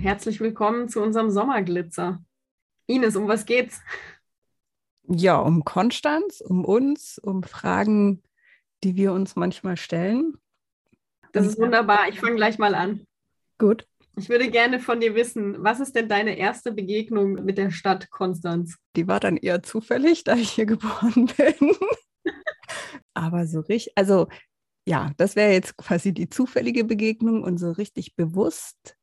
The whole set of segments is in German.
Herzlich willkommen zu unserem Sommerglitzer. Ines, um was geht's? Ja, um Konstanz, um uns, um Fragen, die wir uns manchmal stellen. Das ist wunderbar. Ich fange gleich mal an. Gut. Ich würde gerne von dir wissen, was ist denn deine erste Begegnung mit der Stadt Konstanz? Die war dann eher zufällig, da ich hier geboren bin. Aber so richtig, also ja, das wäre jetzt quasi die zufällige Begegnung und so richtig bewusst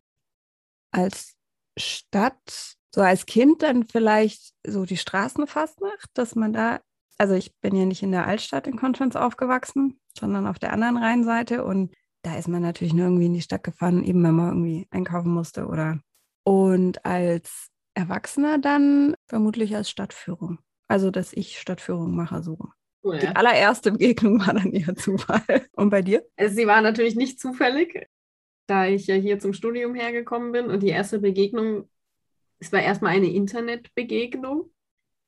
als Stadt, so als Kind dann vielleicht so die Straßenfastnacht, dass man da, also ich bin ja nicht in der Altstadt in Konstanz aufgewachsen, sondern auf der anderen Rheinseite und da ist man natürlich nur irgendwie in die Stadt gefahren, eben wenn man irgendwie einkaufen musste oder. Und als Erwachsener dann vermutlich als Stadtführung. Also, dass ich Stadtführung mache, so. Oh ja. Die allererste Begegnung war dann eher Zufall. Und bei dir? Sie war natürlich nicht zufällig, da ich ja hier zum Studium hergekommen bin. Und die erste Begegnung, es war erstmal eine Internetbegegnung.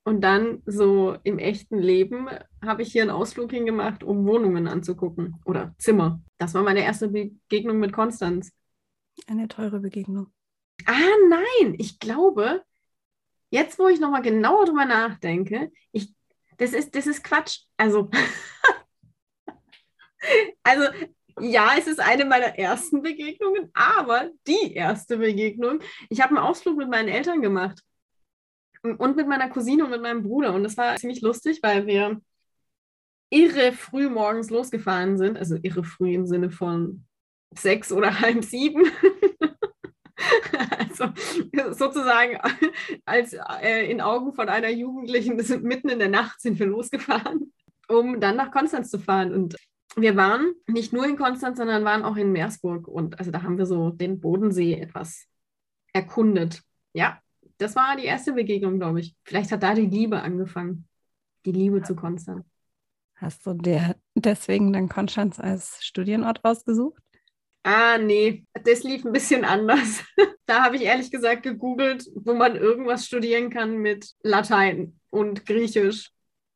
Und dann so im echten Leben habe ich hier einen Ausflug hingemacht, um Wohnungen anzugucken oder Zimmer. Das war meine erste Begegnung mit Konstanz. Eine teure Begegnung. Ah, nein, ich glaube, jetzt wo ich nochmal genauer drüber nachdenke, ich, das, ist, das ist Quatsch. Also, also ja, es ist eine meiner ersten Begegnungen, aber die erste Begegnung. Ich habe einen Ausflug mit meinen Eltern gemacht und mit meiner Cousine und mit meinem Bruder. Und das war ziemlich lustig, weil wir irre früh morgens losgefahren sind. Also irre früh im Sinne von sechs oder halb sieben. also sozusagen als äh, in Augen von einer Jugendlichen mitten in der Nacht sind wir losgefahren, um dann nach Konstanz zu fahren. Und wir waren nicht nur in Konstanz, sondern waren auch in Meersburg. Und also da haben wir so den Bodensee etwas erkundet. Ja, das war die erste Begegnung, glaube ich. Vielleicht hat da die Liebe angefangen. Die Liebe zu Konstanz. Hast du dir deswegen dann Konstanz als Studienort ausgesucht? Ah, nee, das lief ein bisschen anders. da habe ich ehrlich gesagt gegoogelt, wo man irgendwas studieren kann mit Latein und Griechisch.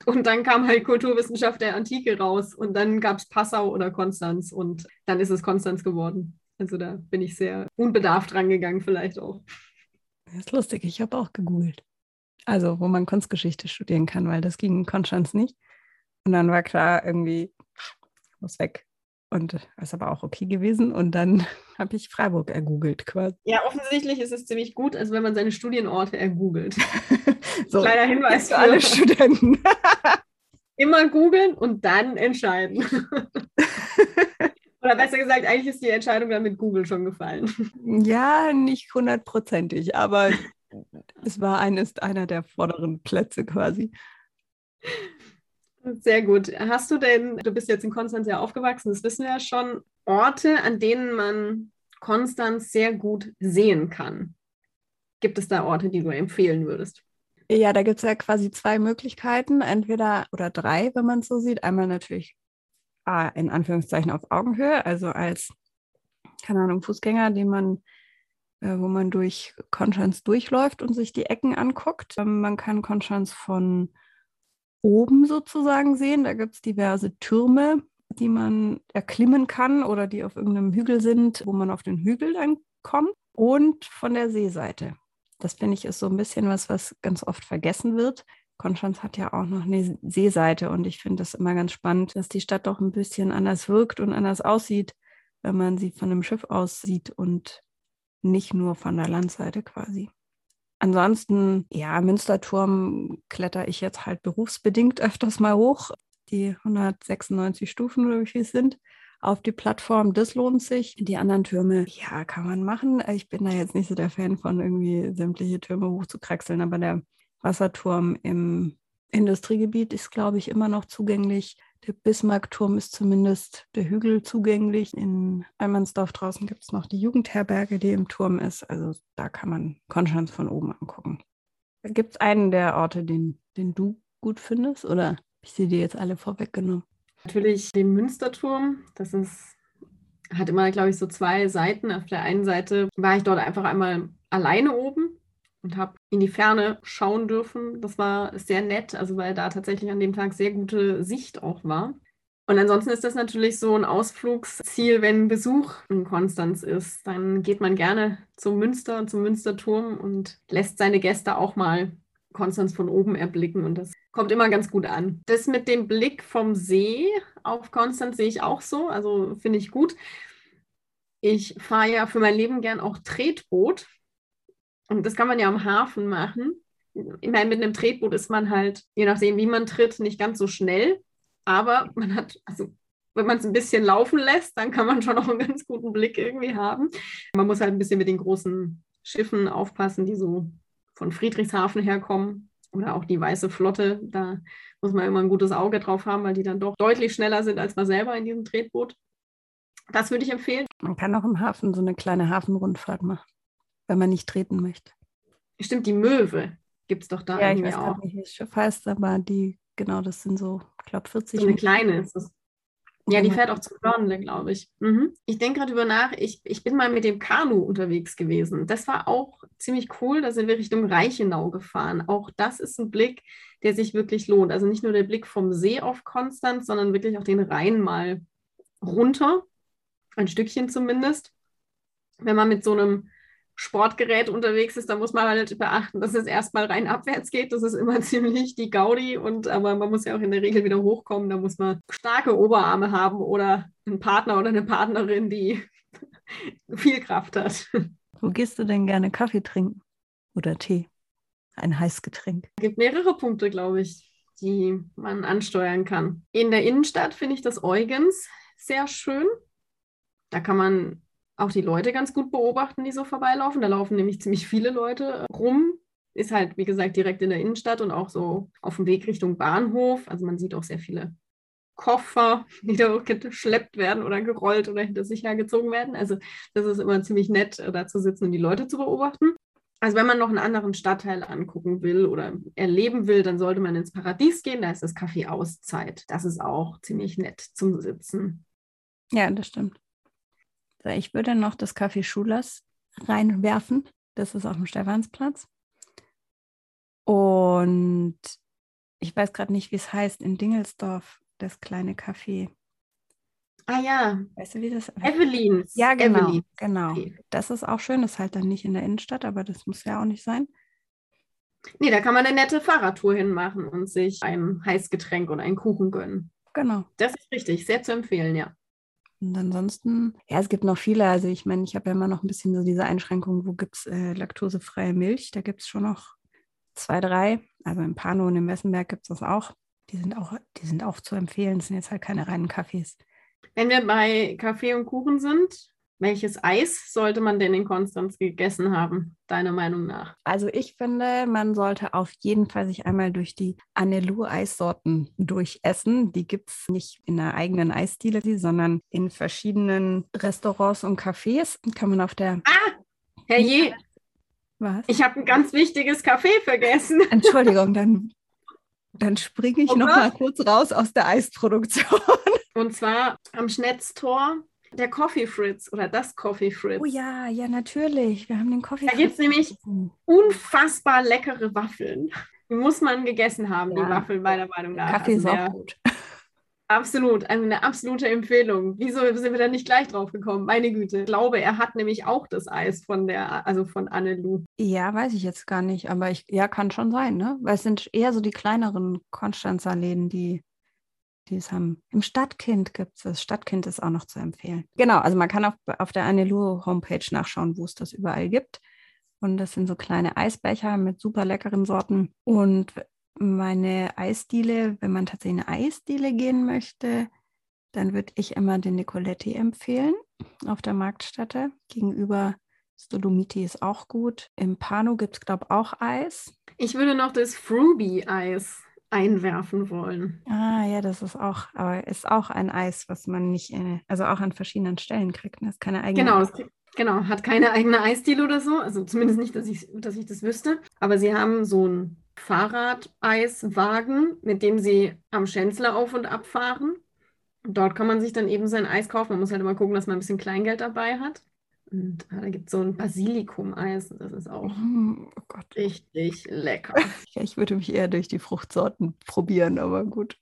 Und dann kam halt Kulturwissenschaft der Antike raus und dann gab es Passau oder Konstanz und dann ist es Konstanz geworden. Also da bin ich sehr unbedarft rangegangen, vielleicht auch. Das ist lustig, ich habe auch gegoogelt. Also, wo man Kunstgeschichte studieren kann, weil das ging in Konstanz nicht. Und dann war klar, irgendwie muss weg. Und das ist aber auch okay gewesen. Und dann habe ich Freiburg ergoogelt quasi. Ja, offensichtlich ist es ziemlich gut, als wenn man seine Studienorte ergoogelt. so, Kleiner Hinweis für alle Studenten. Immer googeln und dann entscheiden. Oder besser gesagt, eigentlich ist die Entscheidung dann mit Google schon gefallen. Ja, nicht hundertprozentig, aber es war eines einer der vorderen Plätze quasi. Sehr gut. Hast du denn, du bist jetzt in Konstanz ja aufgewachsen, das wissen wir ja schon, Orte, an denen man Konstanz sehr gut sehen kann? Gibt es da Orte, die du empfehlen würdest? Ja, da gibt es ja quasi zwei Möglichkeiten, entweder oder drei, wenn man es so sieht. Einmal natürlich in Anführungszeichen auf Augenhöhe, also als, keine Ahnung, Fußgänger, den man, äh, wo man durch Konstanz durchläuft und sich die Ecken anguckt. Ähm, man kann Konstanz von oben sozusagen sehen. Da gibt es diverse Türme, die man erklimmen kann oder die auf irgendeinem Hügel sind, wo man auf den Hügel dann kommt. Und von der Seeseite. Das finde ich ist so ein bisschen was, was ganz oft vergessen wird. Konstanz hat ja auch noch eine Seeseite und ich finde das immer ganz spannend, dass die Stadt doch ein bisschen anders wirkt und anders aussieht, wenn man sie von einem Schiff aus sieht und nicht nur von der Landseite quasi. Ansonsten, ja, Münsterturm kletter ich jetzt halt berufsbedingt öfters mal hoch. Die 196 Stufen oder wie viel sind auf die Plattform, das lohnt sich. Die anderen Türme, ja, kann man machen. Ich bin da jetzt nicht so der Fan von irgendwie sämtliche Türme hochzukraxeln, aber der Wasserturm im Industriegebiet ist, glaube ich, immer noch zugänglich. Der Bismarckturm ist zumindest der Hügel zugänglich. In Almansdorf draußen gibt es noch die Jugendherberge, die im Turm ist. Also da kann man Konstanz von oben angucken. Gibt es einen der Orte, den, den du gut findest? Oder habe ich sie dir jetzt alle vorweggenommen? Natürlich den Münsterturm. Das ist, hat immer, glaube ich, so zwei Seiten. Auf der einen Seite war ich dort einfach einmal alleine oben und habe in die Ferne schauen dürfen. Das war sehr nett, also weil da tatsächlich an dem Tag sehr gute Sicht auch war. Und ansonsten ist das natürlich so ein Ausflugsziel, wenn Besuch in Konstanz ist. Dann geht man gerne zum Münster, zum Münsterturm und lässt seine Gäste auch mal Konstanz von oben erblicken. Und das kommt immer ganz gut an. Das mit dem Blick vom See auf Konstanz sehe ich auch so. Also finde ich gut. Ich fahre ja für mein Leben gern auch Tretboot. Und das kann man ja am Hafen machen. Ich meine, mit einem Tretboot ist man halt, je nachdem, wie man tritt, nicht ganz so schnell. Aber man hat, also wenn man es ein bisschen laufen lässt, dann kann man schon noch einen ganz guten Blick irgendwie haben. Man muss halt ein bisschen mit den großen Schiffen aufpassen, die so von Friedrichshafen herkommen oder auch die Weiße Flotte. Da muss man immer ein gutes Auge drauf haben, weil die dann doch deutlich schneller sind als man selber in diesem Tretboot. Das würde ich empfehlen. Man kann auch im Hafen so eine kleine Hafenrundfahrt machen wenn man nicht treten möchte. Stimmt, die Möwe gibt es doch da ja, irgendwie ich weiß auch. nicht, wie das Schiff heißt, aber die, genau, das sind so, ich glaube, 40. So eine kleine ist das. Ja, die fährt auch zu Burnley, glaube ich. Mhm. Ich denke gerade über nach, ich, ich bin mal mit dem Kanu unterwegs gewesen. Das war auch ziemlich cool. Da sind wir Richtung Reichenau gefahren. Auch das ist ein Blick, der sich wirklich lohnt. Also nicht nur der Blick vom See auf Konstanz, sondern wirklich auch den Rhein mal runter. Ein Stückchen zumindest. Wenn man mit so einem Sportgerät unterwegs ist, dann muss man halt beachten, dass es erstmal rein abwärts geht. Das ist immer ziemlich die Gaudi und aber man muss ja auch in der Regel wieder hochkommen. Da muss man starke Oberarme haben oder einen Partner oder eine Partnerin, die viel Kraft hat. Wo gehst du denn gerne Kaffee trinken oder Tee? Ein Heißgetränk. Es gibt mehrere Punkte, glaube ich, die man ansteuern kann. In der Innenstadt finde ich das Eugens sehr schön. Da kann man auch die Leute ganz gut beobachten, die so vorbeilaufen. Da laufen nämlich ziemlich viele Leute rum. Ist halt, wie gesagt, direkt in der Innenstadt und auch so auf dem Weg Richtung Bahnhof. Also man sieht auch sehr viele Koffer, die da geschleppt werden oder gerollt oder hinter sich hergezogen werden. Also das ist immer ziemlich nett, äh, da zu sitzen und die Leute zu beobachten. Also wenn man noch einen anderen Stadtteil angucken will oder erleben will, dann sollte man ins Paradies gehen. Da ist das Café Auszeit. Das ist auch ziemlich nett zum Sitzen. Ja, das stimmt. Ich würde noch das Café Schulers reinwerfen. Das ist auf dem Stephansplatz. Und ich weiß gerade nicht, wie es heißt, in Dingelsdorf, das kleine Café. Ah ja. Weißt du, wie das heißt? Evelyn. Ja, genau. Evelyn. genau. Das ist auch schön. Das ist halt dann nicht in der Innenstadt, aber das muss ja auch nicht sein. Nee, da kann man eine nette Fahrradtour hinmachen und sich ein Heißgetränk oder einen Kuchen gönnen. Genau. Das ist richtig. Sehr zu empfehlen, ja. Und ansonsten, ja, es gibt noch viele. Also ich meine, ich habe ja immer noch ein bisschen so diese Einschränkung, wo gibt es äh, laktosefreie Milch? Da gibt es schon noch zwei, drei. Also im Pano und im Wessenberg gibt es das auch. Die sind auch, die sind auch zu empfehlen. Das sind jetzt halt keine reinen Kaffees. Wenn wir bei Kaffee und Kuchen sind, welches Eis sollte man denn in Konstanz gegessen haben, deiner Meinung nach? Also ich finde, man sollte auf jeden Fall sich einmal durch die Anelu-Eissorten durchessen. Die gibt es nicht in einer eigenen Eisdiele, sondern in verschiedenen Restaurants und Cafés. Kann man auf der... Ah, herrje! Was? Ich habe ein ganz wichtiges Café vergessen. Entschuldigung, dann, dann springe ich oh noch mal kurz raus aus der Eisproduktion. Und zwar am Schnetztor der Coffee Fritz oder das Coffee Fritz. Oh ja, ja, natürlich. Wir haben den Coffee Da gibt es nämlich unfassbar leckere Waffeln. Die muss man gegessen haben, ja. die Waffeln, meiner Meinung nach. Kaffee also ist auch gut. Absolut, also eine absolute Empfehlung. Wieso sind wir da nicht gleich drauf gekommen? Meine Güte. Ich glaube, er hat nämlich auch das Eis von der, also von Annelou. Ja, weiß ich jetzt gar nicht, aber ich, ja, kann schon sein, ne? Weil es sind eher so die kleineren Konstanzer Läden, die die es haben. Im Stadtkind gibt es das. Stadtkind ist auch noch zu empfehlen. Genau, also man kann auf, auf der Anelu-Homepage nachschauen, wo es das überall gibt. Und das sind so kleine Eisbecher mit super leckeren Sorten. Und meine Eisdiele, wenn man tatsächlich eine Eisdiele gehen möchte, dann würde ich immer den Nicoletti empfehlen auf der Marktstätte. Gegenüber Stolomiti ist auch gut. Im Pano gibt es, glaube ich, auch Eis. Ich würde noch das Fruby-Eis einwerfen wollen. Ah, ja, das ist auch, aber ist auch ein Eis, was man nicht, äh, also auch an verschiedenen Stellen kriegt. Das ne? ist keine eigene. Genau, genau, hat keine eigene Eisdiele oder so. Also zumindest nicht, dass ich, dass ich das wüsste. Aber sie haben so einen Fahrradeiswagen, mit dem sie am Schänzler auf und ab fahren. Und dort kann man sich dann eben sein Eis kaufen. Man muss halt immer gucken, dass man ein bisschen Kleingeld dabei hat. Und ah, da gibt es so ein Basilikum-Eis. Das ist auch mm, oh richtig lecker. ja, ich würde mich eher durch die Fruchtsorten probieren, aber gut.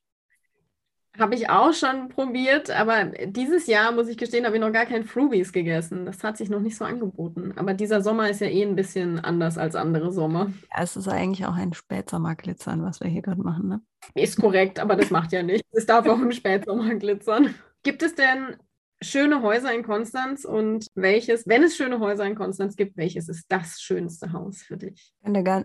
Habe ich auch schon probiert, aber dieses Jahr, muss ich gestehen, habe ich noch gar kein Frubies gegessen. Das hat sich noch nicht so angeboten. Aber dieser Sommer ist ja eh ein bisschen anders als andere Sommer. Ja, es ist eigentlich auch ein Spätsommerglitzern, was wir hier gerade machen, ne? Ist korrekt, aber das macht ja nichts. Es darf auch im Spätsommer glitzern. Gibt es denn schöne Häuser in Konstanz und welches, wenn es schöne Häuser in Konstanz gibt, welches ist das schönste Haus für dich?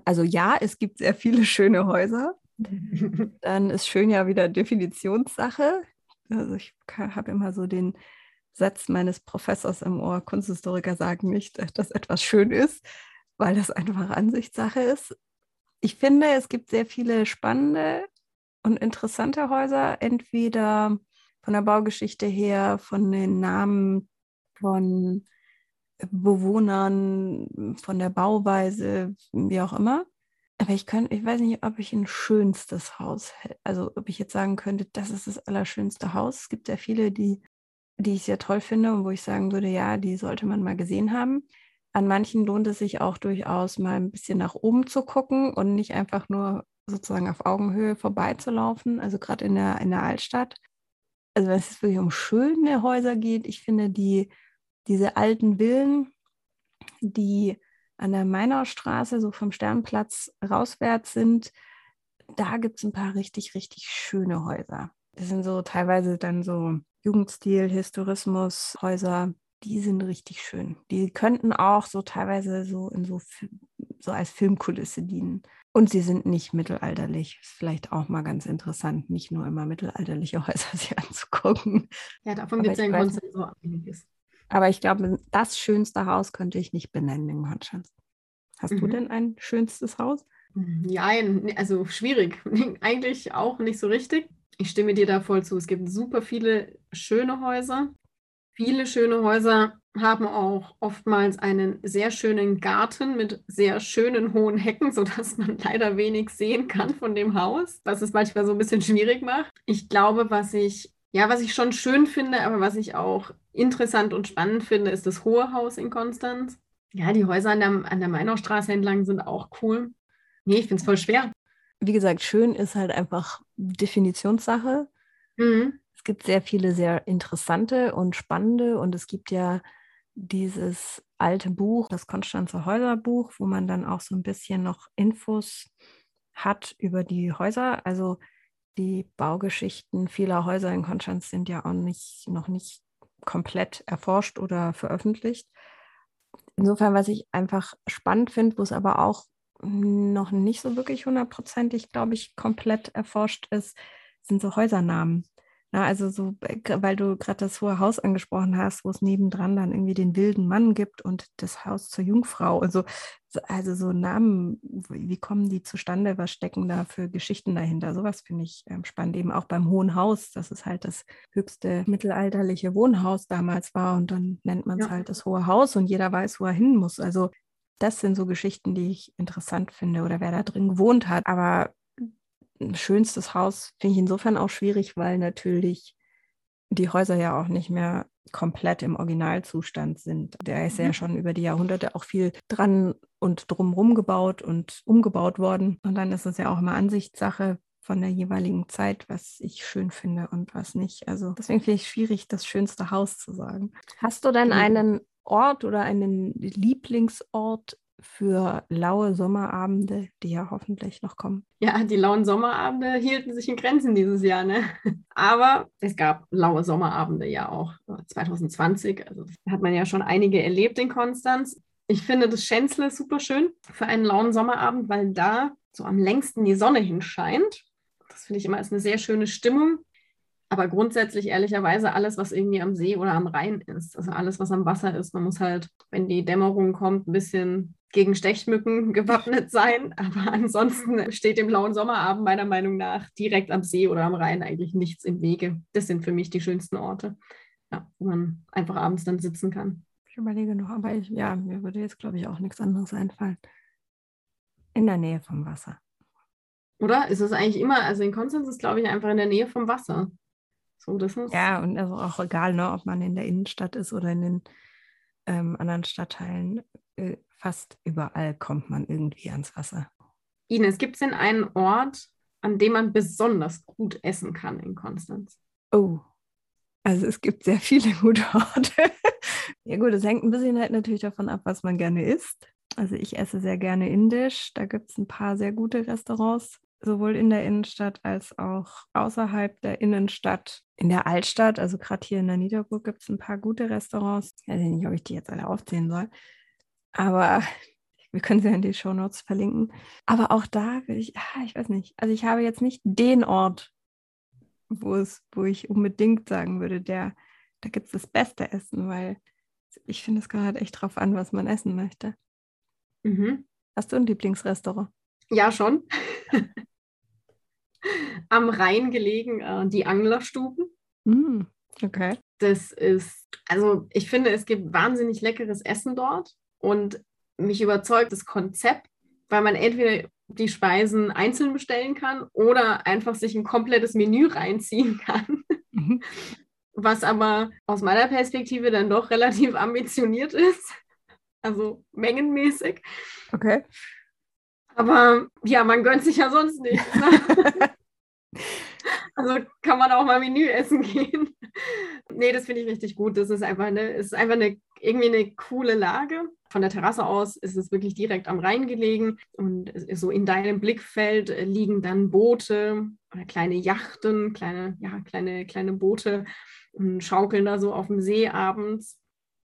Also ja, es gibt sehr viele schöne Häuser. Dann ist schön ja wieder Definitionssache. Also ich habe immer so den Satz meines Professors im Ohr, Kunsthistoriker sagen nicht, dass etwas schön ist, weil das einfach Ansichtssache ist. Ich finde, es gibt sehr viele spannende und interessante Häuser, entweder von der Baugeschichte her, von den Namen von Bewohnern, von der Bauweise, wie auch immer. Aber ich könnte, ich weiß nicht, ob ich ein schönstes Haus, also ob ich jetzt sagen könnte, das ist das allerschönste Haus. Es gibt sehr viele, die, die ich sehr toll finde und wo ich sagen würde, ja, die sollte man mal gesehen haben. An manchen lohnt es sich auch durchaus mal ein bisschen nach oben zu gucken und nicht einfach nur sozusagen auf Augenhöhe vorbeizulaufen, also gerade in der, in der Altstadt also wenn es wirklich um schöne Häuser geht, ich finde die, diese alten Villen, die an der Mainaustraße, so vom Sternplatz rauswärts sind, da gibt es ein paar richtig, richtig schöne Häuser. Das sind so teilweise dann so Jugendstil, Historismus, Häuser, die sind richtig schön. Die könnten auch so teilweise so in so, so als Filmkulisse dienen. Und sie sind nicht mittelalterlich. Ist vielleicht auch mal ganz interessant, nicht nur immer mittelalterliche Häuser sich anzugucken. Ja, davon gibt es ja in Konstanz so einiges. Aber ich glaube, das schönste Haus könnte ich nicht benennen in Konstanz. Hast mhm. du denn ein schönstes Haus? Ja, also schwierig. Eigentlich auch nicht so richtig. Ich stimme dir da voll zu. Es gibt super viele schöne Häuser. Viele schöne Häuser haben auch oftmals einen sehr schönen Garten mit sehr schönen hohen Hecken, sodass man leider wenig sehen kann von dem Haus, was es manchmal so ein bisschen schwierig macht. Ich glaube, was ich, ja, was ich schon schön finde, aber was ich auch interessant und spannend finde, ist das Hohe Haus in Konstanz. Ja, die Häuser an der, an der Mainaustraße entlang sind auch cool. Nee, ich finde es voll schwer. Wie gesagt, schön ist halt einfach Definitionssache. Mhm gibt sehr viele sehr interessante und spannende und es gibt ja dieses alte Buch, das Konstanzer Häuserbuch, wo man dann auch so ein bisschen noch Infos hat über die Häuser. Also die Baugeschichten vieler Häuser in Konstanz sind ja auch nicht, noch nicht komplett erforscht oder veröffentlicht. Insofern, was ich einfach spannend finde, wo es aber auch noch nicht so wirklich hundertprozentig, glaube ich, komplett erforscht ist, sind so Häusernamen. Na, also so, weil du gerade das Hohe Haus angesprochen hast, wo es nebendran dann irgendwie den wilden Mann gibt und das Haus zur Jungfrau. Also, also so Namen, wie kommen die zustande? Was stecken da für Geschichten dahinter? Sowas finde ich ähm, spannend. Eben auch beim Hohen Haus, dass es halt das höchste mittelalterliche Wohnhaus damals war und dann nennt man es ja. halt das Hohe Haus und jeder weiß, wo er hin muss. Also das sind so Geschichten, die ich interessant finde oder wer da drin gewohnt hat. Aber schönstes Haus finde ich insofern auch schwierig, weil natürlich die Häuser ja auch nicht mehr komplett im Originalzustand sind. Der ist mhm. ja schon über die Jahrhunderte auch viel dran und drumherum gebaut und umgebaut worden. Und dann ist es ja auch immer Ansichtssache von der jeweiligen Zeit, was ich schön finde und was nicht. Also deswegen finde ich schwierig, das schönste Haus zu sagen. Hast du denn einen Ort oder einen Lieblingsort für laue Sommerabende, die ja hoffentlich noch kommen. Ja, die lauen Sommerabende hielten sich in Grenzen dieses Jahr, ne? Aber es gab laue Sommerabende ja auch 2020. Also hat man ja schon einige erlebt in Konstanz. Ich finde das Schänzle super schön für einen lauen Sommerabend, weil da so am längsten die Sonne hinscheint. Das finde ich immer als eine sehr schöne Stimmung. Aber grundsätzlich ehrlicherweise alles, was irgendwie am See oder am Rhein ist, also alles, was am Wasser ist, man muss halt, wenn die Dämmerung kommt, ein bisschen gegen Stechmücken gewappnet sein. Aber ansonsten steht dem blauen Sommerabend meiner Meinung nach direkt am See oder am Rhein eigentlich nichts im Wege. Das sind für mich die schönsten Orte, ja, wo man einfach abends dann sitzen kann. Ich überlege noch, aber ich, ja, mir würde jetzt, glaube ich, auch nichts anderes einfallen. In der Nähe vom Wasser. Oder? Ist es eigentlich immer, also in Konstanz ist, glaube ich, einfach in der Nähe vom Wasser. So, das ist ja, und also auch egal, ne, ob man in der Innenstadt ist oder in den ähm, anderen Stadtteilen, äh, fast überall kommt man irgendwie ans Wasser. Ines, gibt es denn einen Ort, an dem man besonders gut essen kann in Konstanz? Oh, also es gibt sehr viele gute Orte. ja gut, es hängt ein bisschen halt natürlich davon ab, was man gerne isst. Also ich esse sehr gerne indisch. Da gibt es ein paar sehr gute Restaurants sowohl in der Innenstadt als auch außerhalb der Innenstadt. In der Altstadt, also gerade hier in der Niederburg, gibt es ein paar gute Restaurants. Ich weiß nicht, ob ich die jetzt alle aufzählen soll, aber wir können sie in die Shownotes verlinken. Aber auch da will ich, ah, ich weiß nicht, also ich habe jetzt nicht den Ort, wo es, wo ich unbedingt sagen würde, der, da gibt es das beste Essen, weil ich finde, es kommt halt echt drauf an, was man essen möchte. Mhm. Hast du ein Lieblingsrestaurant? Ja, schon. Am Rhein gelegen, äh, die Anglerstuben. Mm, okay. Das ist, also ich finde, es gibt wahnsinnig leckeres Essen dort und mich überzeugt das Konzept, weil man entweder die Speisen einzeln bestellen kann oder einfach sich ein komplettes Menü reinziehen kann. Mhm. Was aber aus meiner Perspektive dann doch relativ ambitioniert ist. Also mengenmäßig. Okay. Aber ja, man gönnt sich ja sonst nicht. Ne? also kann man auch mal Menü essen gehen. nee, das finde ich richtig gut. Das ist einfach eine, ist einfach eine, irgendwie eine coole Lage. Von der Terrasse aus ist es wirklich direkt am Rhein gelegen und so in deinem Blickfeld liegen dann Boote oder kleine Yachten, kleine, ja, kleine, kleine Boote und schaukeln da so auf dem See abends.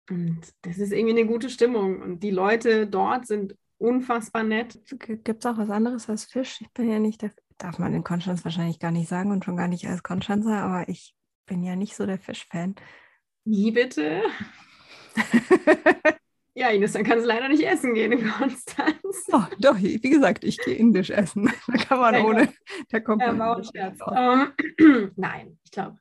Und das ist irgendwie eine gute Stimmung. Und die Leute dort sind unfassbar nett. Gibt es auch was anderes als Fisch? Ich bin ja nicht der, darf man in Konstanz wahrscheinlich gar nicht sagen und schon gar nicht als Konstanzer, aber ich bin ja nicht so der Fischfan. Wie bitte? ja, Ines, dann kannst du leider nicht essen gehen in Konstanz. Oh, doch, wie gesagt, ich gehe indisch essen. Da kann man ja, ohne, da kommt ja, man. Um, ähm, nein, ich glaube,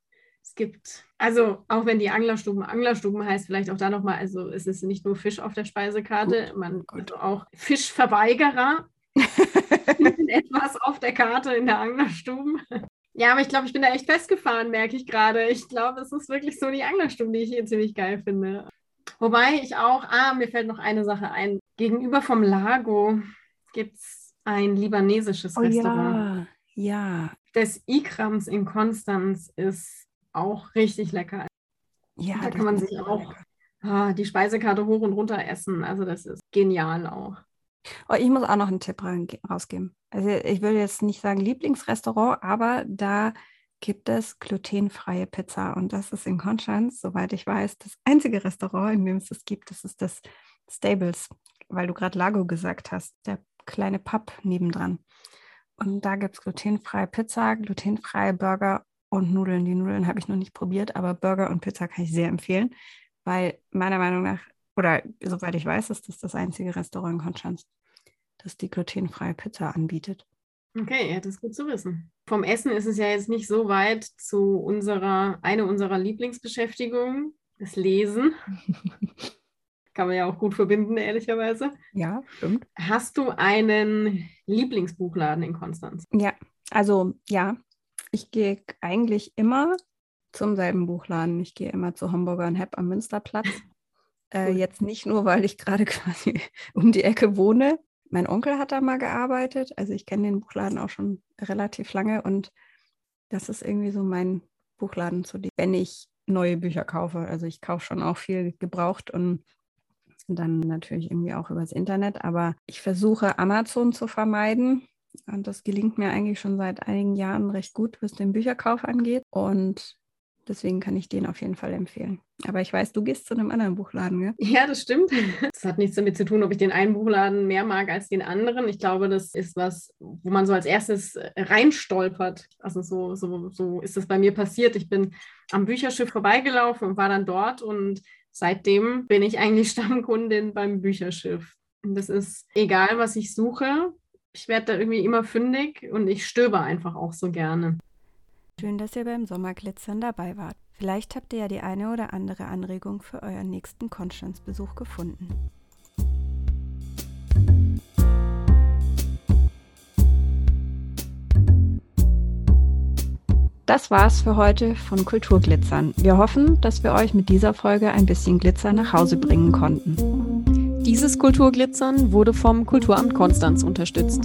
es gibt, also auch wenn die Anglerstuben Anglerstuben heißt, vielleicht auch da nochmal, also es ist nicht nur Fisch auf der Speisekarte, gut, man gut. Also auch Fischverweigerer etwas auf der Karte in der Anglerstuben. Ja, aber ich glaube, ich bin da echt festgefahren, merke ich gerade. Ich glaube, es ist wirklich so die Anglerstuben, die ich hier ziemlich geil finde. Wobei ich auch, ah, mir fällt noch eine Sache ein. Gegenüber vom Lago gibt es ein libanesisches oh, Restaurant. Ja, ja. Das Ikrams in Konstanz ist auch richtig lecker. Ja, da kann man sich auch ah, die Speisekarte hoch und runter essen. Also das ist genial auch. Oh, ich muss auch noch einen Tipp rausgeben. Also ich würde jetzt nicht sagen Lieblingsrestaurant, aber da gibt es glutenfreie Pizza und das ist in Konstanz, soweit ich weiß, das einzige Restaurant, in dem es das gibt. Das ist das Stables, weil du gerade Lago gesagt hast, der kleine Pub nebendran. Und da gibt es glutenfreie Pizza, glutenfreie Burger und Nudeln. Die Nudeln habe ich noch nicht probiert, aber Burger und Pizza kann ich sehr empfehlen, weil meiner Meinung nach, oder soweit ich weiß, ist das das einzige Restaurant in Konstanz, das die glutenfreie Pizza anbietet. Okay, ja, das ist gut zu wissen. Vom Essen ist es ja jetzt nicht so weit zu unserer, eine unserer Lieblingsbeschäftigungen, das Lesen. Kann man ja auch gut verbinden, ehrlicherweise. Ja, stimmt. Hast du einen Lieblingsbuchladen in Konstanz? Ja, also ja, ich gehe eigentlich immer zum selben Buchladen. Ich gehe immer zu Hamburger und Hepp am Münsterplatz. Äh, jetzt nicht nur, weil ich gerade quasi um die Ecke wohne. Mein Onkel hat da mal gearbeitet. Also ich kenne den Buchladen auch schon relativ lange und das ist irgendwie so mein Buchladen, zu dem, wenn ich neue Bücher kaufe. Also ich kaufe schon auch viel gebraucht und dann natürlich irgendwie auch übers Internet. Aber ich versuche Amazon zu vermeiden und das gelingt mir eigentlich schon seit einigen Jahren recht gut, was den Bücherkauf angeht. Und Deswegen kann ich den auf jeden Fall empfehlen. Aber ich weiß, du gehst zu einem anderen Buchladen, gell? Ja, das stimmt. Das hat nichts damit zu tun, ob ich den einen Buchladen mehr mag als den anderen. Ich glaube, das ist was, wo man so als erstes reinstolpert. Also so, so, so ist das bei mir passiert. Ich bin am Bücherschiff vorbeigelaufen und war dann dort und seitdem bin ich eigentlich Stammkundin beim Bücherschiff. Und das ist egal, was ich suche. Ich werde da irgendwie immer fündig und ich stöber einfach auch so gerne. Schön, dass ihr beim Sommerglitzern dabei wart. Vielleicht habt ihr ja die eine oder andere Anregung für euren nächsten Konstanzbesuch gefunden. Das war's für heute von Kulturglitzern. Wir hoffen, dass wir euch mit dieser Folge ein bisschen Glitzer nach Hause bringen konnten. Dieses Kulturglitzern wurde vom Kulturamt Konstanz unterstützt.